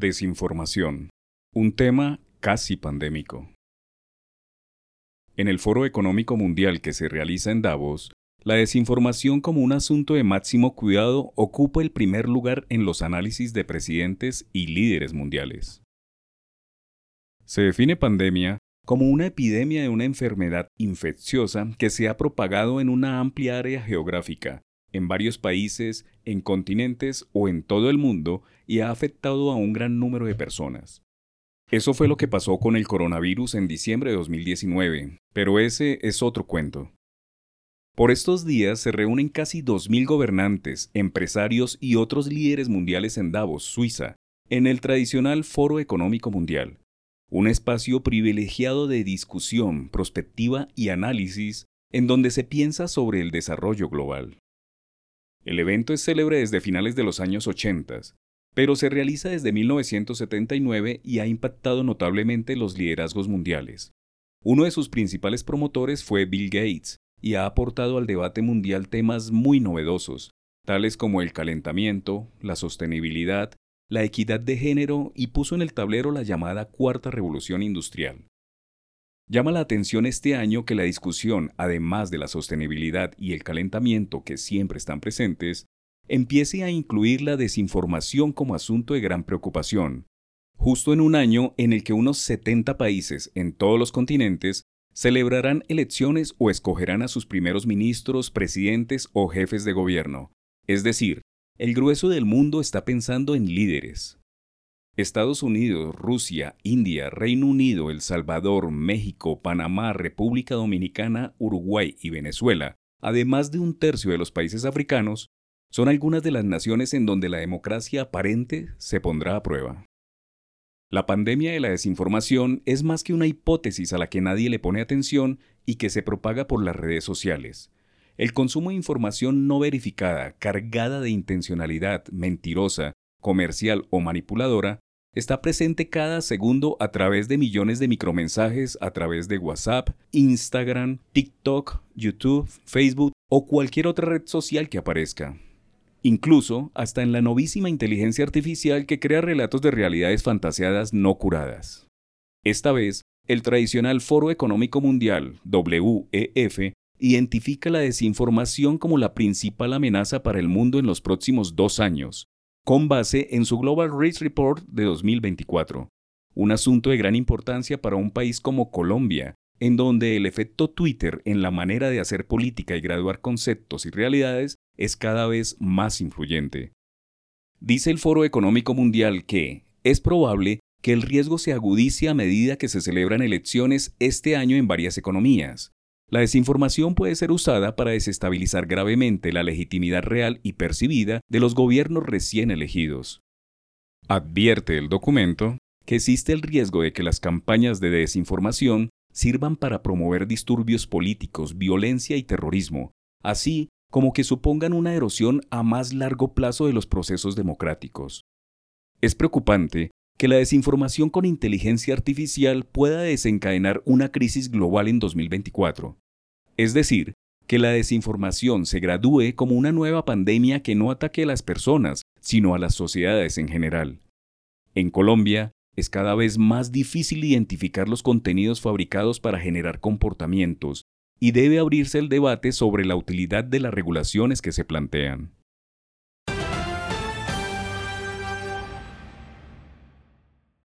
Desinformación. Un tema casi pandémico. En el Foro Económico Mundial que se realiza en Davos, la desinformación como un asunto de máximo cuidado ocupa el primer lugar en los análisis de presidentes y líderes mundiales. Se define pandemia como una epidemia de una enfermedad infecciosa que se ha propagado en una amplia área geográfica, en varios países, en continentes o en todo el mundo y ha afectado a un gran número de personas. Eso fue lo que pasó con el coronavirus en diciembre de 2019, pero ese es otro cuento. Por estos días se reúnen casi 2.000 gobernantes, empresarios y otros líderes mundiales en Davos, Suiza, en el tradicional Foro Económico Mundial, un espacio privilegiado de discusión, prospectiva y análisis en donde se piensa sobre el desarrollo global. El evento es célebre desde finales de los años 80, pero se realiza desde 1979 y ha impactado notablemente los liderazgos mundiales. Uno de sus principales promotores fue Bill Gates y ha aportado al debate mundial temas muy novedosos, tales como el calentamiento, la sostenibilidad, la equidad de género y puso en el tablero la llamada Cuarta Revolución Industrial. Llama la atención este año que la discusión, además de la sostenibilidad y el calentamiento que siempre están presentes, empiece a incluir la desinformación como asunto de gran preocupación, justo en un año en el que unos 70 países en todos los continentes celebrarán elecciones o escogerán a sus primeros ministros, presidentes o jefes de gobierno. Es decir, el grueso del mundo está pensando en líderes, Estados Unidos, Rusia, India, Reino Unido, El Salvador, México, Panamá, República Dominicana, Uruguay y Venezuela, además de un tercio de los países africanos, son algunas de las naciones en donde la democracia aparente se pondrá a prueba. La pandemia de la desinformación es más que una hipótesis a la que nadie le pone atención y que se propaga por las redes sociales. El consumo de información no verificada, cargada de intencionalidad, mentirosa, comercial o manipuladora, está presente cada segundo a través de millones de micromensajes a través de WhatsApp, Instagram, TikTok, YouTube, Facebook o cualquier otra red social que aparezca. Incluso hasta en la novísima inteligencia artificial que crea relatos de realidades fantaseadas no curadas. Esta vez, el tradicional Foro Económico Mundial, WEF, identifica la desinformación como la principal amenaza para el mundo en los próximos dos años, con base en su Global Race Report de 2024, un asunto de gran importancia para un país como Colombia, en donde el efecto Twitter en la manera de hacer política y graduar conceptos y realidades es cada vez más influyente. Dice el Foro Económico Mundial que es probable que el riesgo se agudice a medida que se celebran elecciones este año en varias economías, la desinformación puede ser usada para desestabilizar gravemente la legitimidad real y percibida de los gobiernos recién elegidos. Advierte el documento que existe el riesgo de que las campañas de desinformación sirvan para promover disturbios políticos, violencia y terrorismo, así como que supongan una erosión a más largo plazo de los procesos democráticos. Es preocupante que la desinformación con inteligencia artificial pueda desencadenar una crisis global en 2024. Es decir, que la desinformación se gradúe como una nueva pandemia que no ataque a las personas, sino a las sociedades en general. En Colombia, es cada vez más difícil identificar los contenidos fabricados para generar comportamientos, y debe abrirse el debate sobre la utilidad de las regulaciones que se plantean.